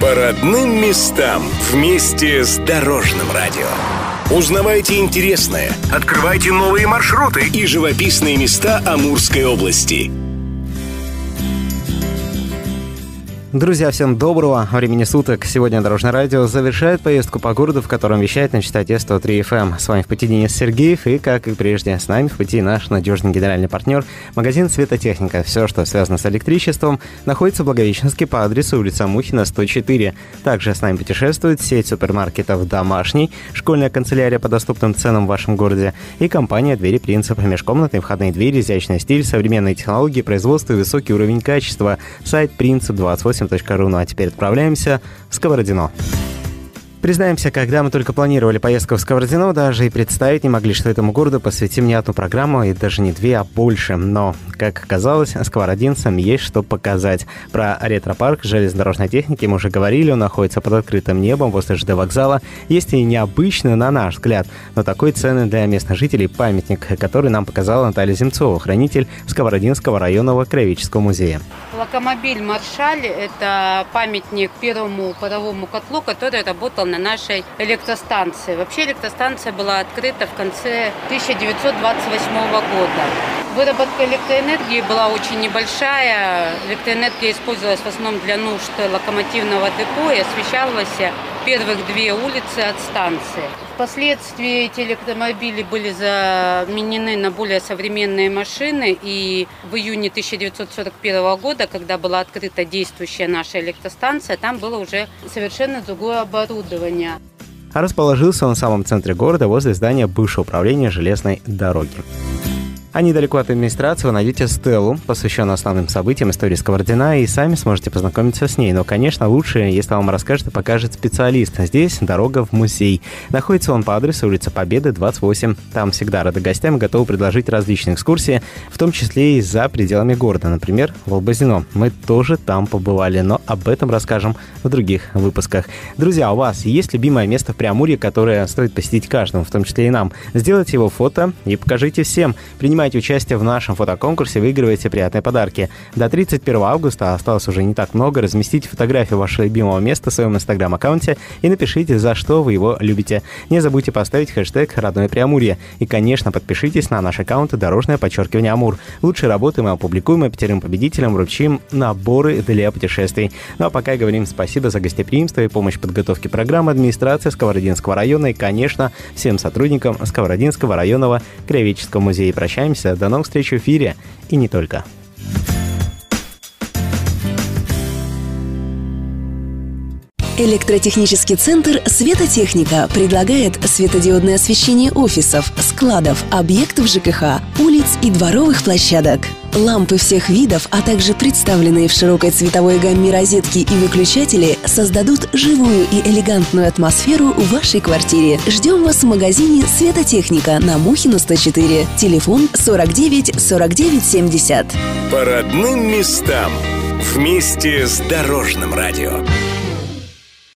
По родным местам вместе с Дорожным радио. Узнавайте интересное, открывайте новые маршруты и живописные места Амурской области. Друзья, всем доброго времени суток. Сегодня Дорожное радио завершает поездку по городу, в котором вещает на частоте 103 FM. Эм. С вами в пути Денис Сергеев и, как и прежде, с нами в пути наш надежный генеральный партнер магазин «Светотехника». Все, что связано с электричеством, находится в Благовещенске по адресу улица Мухина, 104. Также с нами путешествует сеть супермаркетов «Домашний», школьная канцелярия по доступным ценам в вашем городе и компания «Двери Принцип». Межкомнатные входные двери, изящный стиль, современные технологии, производство и высокий уровень качества. Сайт «Принцип 28» 8.ru. Ну а теперь отправляемся в Сковородино. Признаемся, когда мы только планировали поездку в Сковородино, даже и представить не могли, что этому городу посвятим не одну программу, и даже не две, а больше. Но, как оказалось, сковородинцам есть что показать. Про ретропарк железнодорожной техники мы уже говорили, он находится под открытым небом возле ЖД вокзала. Есть и необычный, на наш взгляд, но такой цены для местных жителей памятник, который нам показала Наталья Земцова, хранитель Сковородинского районного краеведческого музея. Локомобиль «Маршаль» – это памятник первому паровому котлу, который работал на нашей электростанции. Вообще электростанция была открыта в конце 1928 года. Выработка электроэнергии была очень небольшая. Электроэнергия использовалась в основном для нужд локомотивного депо и освещалась первых две улицы от станции. Впоследствии эти электромобили были заменены на более современные машины, и в июне 1941 года, когда была открыта действующая наша электростанция, там было уже совершенно другое оборудование. А расположился он в самом центре города возле здания бывшего управления железной дороги. А недалеко от администрации вы найдете стелу, посвященную основным событиям истории Сковородина, и сами сможете познакомиться с ней. Но, конечно, лучше, если вам расскажет и покажет специалист. Здесь дорога в музей. Находится он по адресу улица Победы, 28. Там всегда рады гостям и готовы предложить различные экскурсии, в том числе и за пределами города. Например, в Албазино. Мы тоже там побывали, но об этом расскажем в других выпусках. Друзья, у вас есть любимое место в Преамурье, которое стоит посетить каждому, в том числе и нам? Сделайте его фото и покажите всем. Принимайте принимаете участие в нашем фотоконкурсе, выигрываете приятные подарки. До 31 августа осталось уже не так много. Разместите фотографию вашего любимого места в своем инстаграм-аккаунте и напишите, за что вы его любите. Не забудьте поставить хэштег «Родное Преамурье». И, конечно, подпишитесь на наш аккаунт «Дорожное подчеркивание Амур». Лучшие работы мы опубликуем, и пятерым победителям вручим наборы для путешествий. Ну а пока говорим спасибо за гостеприимство и помощь в подготовке программы администрации Сковородинского района и, конечно, всем сотрудникам Сковородинского районного краеведческого музея. Прощаемся прощаемся. До новых встреч в эфире и не только. Электротехнический центр «Светотехника» предлагает светодиодное освещение офисов, складов, объектов ЖКХ, улиц и дворовых площадок. Лампы всех видов, а также представленные в широкой цветовой гамме розетки и выключатели создадут живую и элегантную атмосферу в вашей квартире. Ждем вас в магазине «Светотехника» на Мухина 104. Телефон 49 49 70. По родным местам. Вместе с Дорожным радио.